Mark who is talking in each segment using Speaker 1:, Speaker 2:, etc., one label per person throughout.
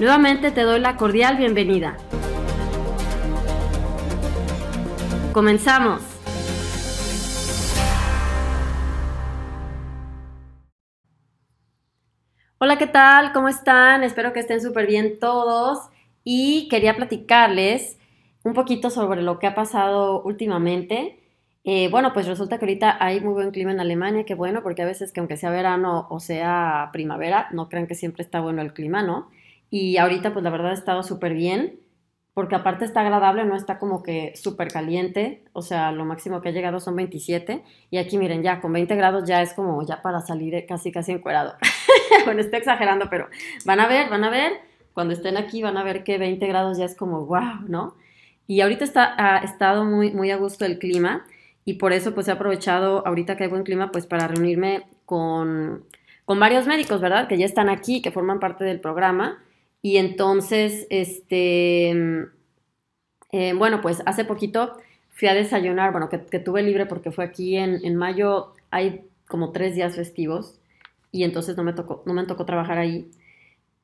Speaker 1: Nuevamente te doy la cordial bienvenida. Comenzamos. Hola, ¿qué tal? ¿Cómo están? Espero que estén súper bien todos y quería platicarles un poquito sobre lo que ha pasado últimamente. Eh, bueno, pues resulta que ahorita hay muy buen clima en Alemania, qué bueno, porque a veces que aunque sea verano o sea primavera, no crean que siempre está bueno el clima, ¿no? Y ahorita pues la verdad ha estado súper bien, porque aparte está agradable, no está como que súper caliente, o sea, lo máximo que ha llegado son 27, y aquí miren, ya con 20 grados ya es como ya para salir casi casi encuerado. bueno, estoy exagerando, pero van a ver, van a ver, cuando estén aquí van a ver que 20 grados ya es como wow, ¿no? Y ahorita está, ha estado muy, muy a gusto el clima, y por eso pues he aprovechado ahorita que hay buen clima pues para reunirme con, con varios médicos, ¿verdad? Que ya están aquí, que forman parte del programa y entonces, este, eh, bueno, pues hace poquito fui a desayunar, bueno, que, tuve libre porque fue aquí en, mayo, hay como tres días festivos y entonces no me tocó, no me tocó trabajar ahí.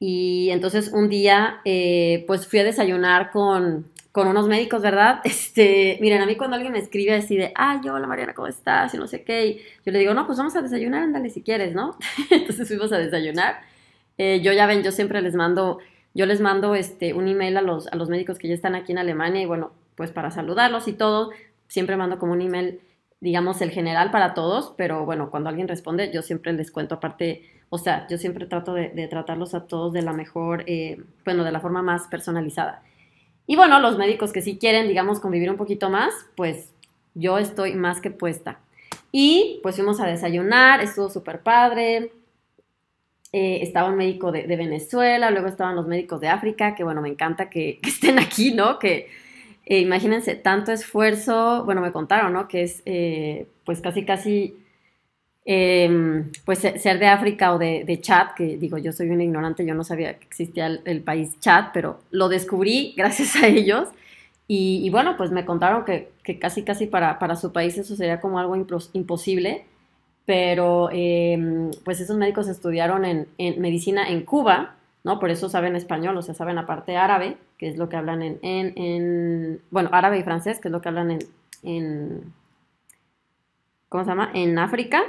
Speaker 1: Y entonces un día, eh, pues fui a desayunar con, con unos médicos, ¿verdad? Este, miren, a mí cuando alguien me escribe así de, yo, hola Mariana, ¿cómo estás? Y no sé qué, yo le digo, no, pues vamos a desayunar, ándale si quieres, ¿no? entonces fuimos a desayunar eh, yo ya ven, yo siempre les mando, yo les mando este, un email a los, a los médicos que ya están aquí en Alemania y bueno, pues para saludarlos y todo, siempre mando como un email, digamos, el general para todos, pero bueno, cuando alguien responde, yo siempre les cuento aparte, o sea, yo siempre trato de, tratarlos a todos de la mejor, eh, bueno, de la forma más personalizada. Y bueno, los médicos que sí quieren, digamos, convivir un poquito más, pues yo estoy más que puesta. Y pues fuimos a desayunar, estuvo súper padre, eh, estaba un médico de, Venezuela, luego estaban los médicos de África, que bueno, me encanta que, estén aquí, ¿no? Que eh, imagínense tanto esfuerzo, bueno, me contaron, ¿no? Que es eh, pues casi, casi, em, pues ser de África o de, de, Chad, que digo, yo soy una ignorante, yo no sabía que existía el, país Chad, pero lo descubrí gracias a ellos. Y, bueno, pues me contaron que, que casi, casi para, para, su país eso sería como algo imposible pero em, pues esos médicos estudiaron en, medicina en Cuba, ¿no? Por eso saben español, o sea, saben aparte árabe, que es lo que hablan en, en, bueno, árabe y francés, que es lo que hablan en, en ¿cómo se llama? En África.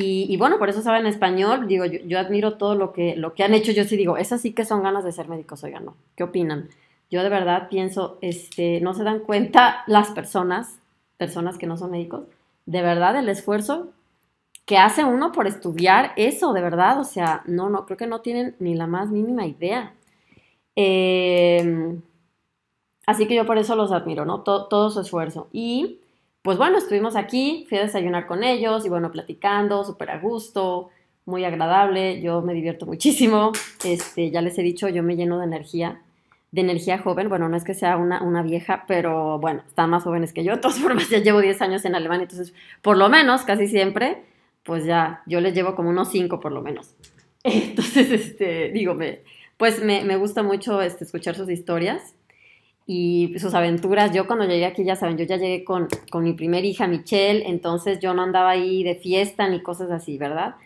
Speaker 1: Y, bueno, por eso saben español. Digo, yo, admiro todo lo que, lo que han hecho. Yo sí digo, esas sí que son ganas de ser médicos, oigan, ¿no? ¿Qué opinan? Yo de verdad pienso, este, no se dan cuenta las personas, personas que no son médicos, de verdad el esfuerzo que hace uno por estudiar eso, de verdad. O sea, no, no, creo que no tienen ni la más mínima idea. Em, así que yo por eso los admiro, ¿no? Todo, su esfuerzo. Y pues bueno, estuvimos aquí, fui a desayunar con ellos y bueno, platicando, súper a gusto, muy agradable, yo me divierto muchísimo. Este, ya les he dicho, yo me lleno de energía, de energía joven. Bueno, no es que sea una, una vieja, pero bueno, están más jóvenes que yo. De todas formas, ya llevo 10 años en Alemania, entonces por lo menos, casi siempre pues ya, yo les llevo como unos cinco por lo menos. Entonces, este, digo, me, pues me, me gusta mucho este, escuchar sus historias y sus aventuras. Yo cuando llegué aquí, ya saben, yo ya llegué con, con mi primer hija, Michelle, entonces yo no andaba ahí de fiesta ni cosas así, ¿verdad?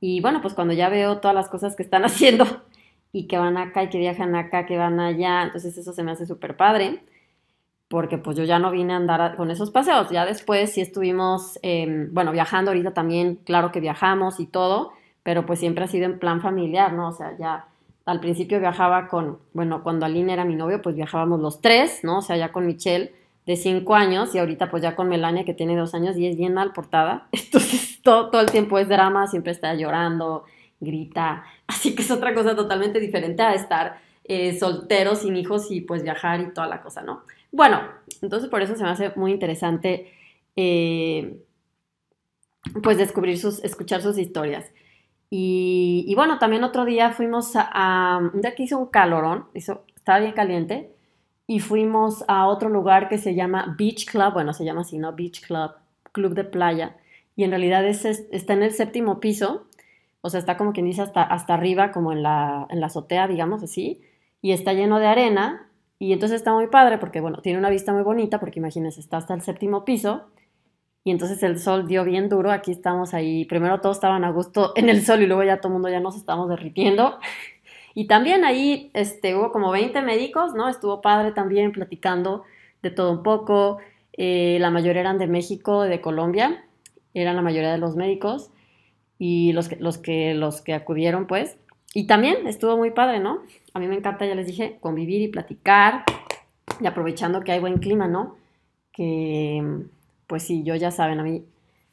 Speaker 1: Y bueno, pues cuando ya veo todas las cosas que están haciendo y que van acá y que viajan acá, que van allá, entonces eso se me hace súper padre porque pues yo ya no vine a andar con esos paseos. Ya después sí estuvimos, em, bueno, viajando ahorita también, claro que viajamos y todo, pero pues siempre ha sido en plan familiar, ¿no? O sea, ya al principio viajaba con, bueno, cuando Aline era mi novio, pues viajábamos los tres, ¿no? O sea, ya con Michelle de cinco años y ahorita pues ya con Melania que tiene dos años y es bien mal portada. Entonces todo, todo el tiempo es drama, siempre está llorando, grita. Así que es otra cosa totalmente diferente a estar eh, soltero, sin hijos y pues viajar y toda la cosa, ¿no? Bueno, entonces por eso se me hace muy interesante eh, pues descubrir sus, escuchar sus historias. Y, bueno, también otro día fuimos a, un día que hizo un calorón, hizo, estaba bien caliente, y fuimos a otro lugar que se llama Beach Club, bueno, se llama así, ¿no? Beach Club, Club de Playa, y en realidad es, está en el séptimo piso, o sea, está como quien dice hasta, hasta arriba, como en la, en la azotea, digamos así, y está lleno de arena, y entonces está muy padre porque, bueno, tiene una vista muy bonita, porque imagínense, está hasta el séptimo piso, y entonces el sol dio bien duro, aquí estamos ahí, primero todos estaban a gusto en el sol y luego ya todo el mundo ya nos estamos derritiendo. Y también ahí este, hubo como 20 médicos, ¿no? Estuvo padre también platicando de todo un poco. Eh, la mayoría eran de México, de Colombia, eran la mayoría de los médicos y los que, los que, los que acudieron, pues. Y también estuvo muy padre, ¿no? A mí me encanta, ya les dije, convivir y platicar y aprovechando que hay buen clima, ¿no? Que pues sí, yo ya saben, a mí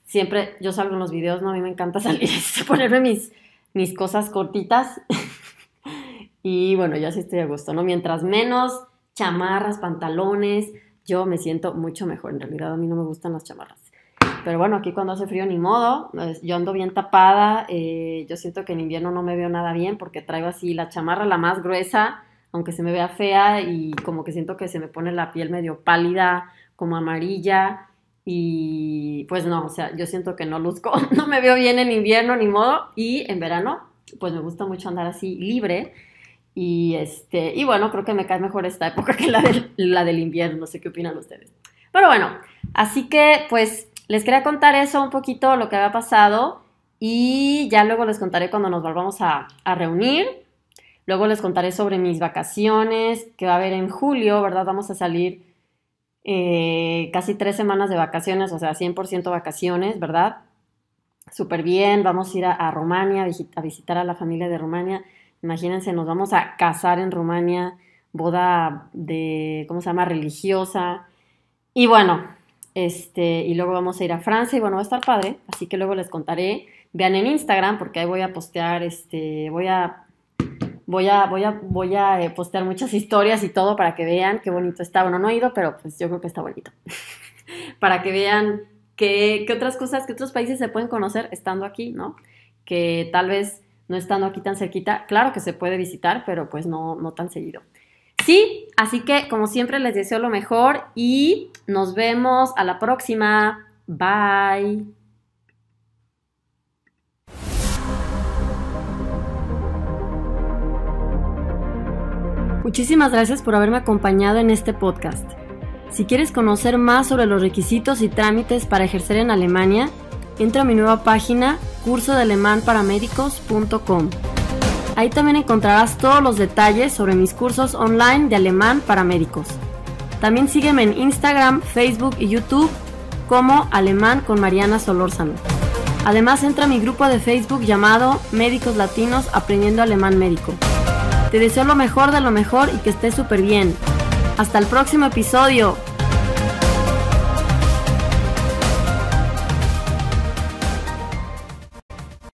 Speaker 1: siempre, yo salgo en los videos, ¿no? A mí me encanta salir, ponerme mis, mis cosas cortitas. y bueno, yo sí estoy a gusto, ¿no? Mientras menos chamarras, pantalones, yo me siento mucho mejor. En realidad a mí no me gustan las chamarras. Pero bueno, aquí cuando hace frío ni modo, yo ando bien tapada, eh, yo siento que en invierno no me veo nada bien porque traigo así la chamarra la más gruesa, aunque se me vea fea y como que siento que se me pone la piel medio pálida, como amarilla y pues no, o sea, yo siento que no luzco, no me veo bien en invierno ni modo. Y en verano, pues me gusta mucho andar así libre. Y este, y bueno, creo que me cae mejor esta época que la del, la del invierno. No sé qué opinan ustedes. Pero bueno, así que pues les quería contar eso un poquito, lo que había pasado. Y ya luego les contaré cuando nos volvamos a, reunir. Luego les contaré sobre mis vacaciones que va a haber en julio, ¿verdad? Vamos a salir eh, casi tres semanas de vacaciones, o sea, 100% vacaciones, ¿verdad? Súper bien, vamos a ir a, a Rumania, a visitar a la familia de Rumania. Imagínense, nos vamos a casar en Rumania, boda de, ¿cómo se llama?, religiosa. Y bueno, este, y luego vamos a ir a Francia y bueno, va a estar padre, así que luego les contaré. Vean en Instagram porque ahí voy a postear, este, voy a voy a, voy a, voy a eh, postear muchas historias y todo para que vean qué bonito está. Bueno, no he ido, pero pues yo creo que está bonito. para que vean qué, otras cosas, qué otros países se pueden conocer estando aquí, ¿no? Que tal vez no estando aquí tan cerquita, claro que se puede visitar, pero pues no, no tan seguido. Sí, así que como siempre les deseo lo mejor y nos vemos a la próxima. Bye. Muchísimas gracias por haberme acompañado en este podcast. Si quieres conocer más sobre los requisitos y trámites para ejercer en Alemania, entra a mi nueva página cursodealemanparamédicos.com. Ahí también encontrarás todos los detalles sobre mis cursos online de alemán para médicos. También sígueme en Instagram, Facebook y YouTube como Alemán con Mariana Solórzano. Además entra a mi grupo de Facebook llamado Médicos Latinos Aprendiendo Alemán Médico. Te deseo lo mejor de lo mejor y que estés súper bien. Hasta el próximo episodio.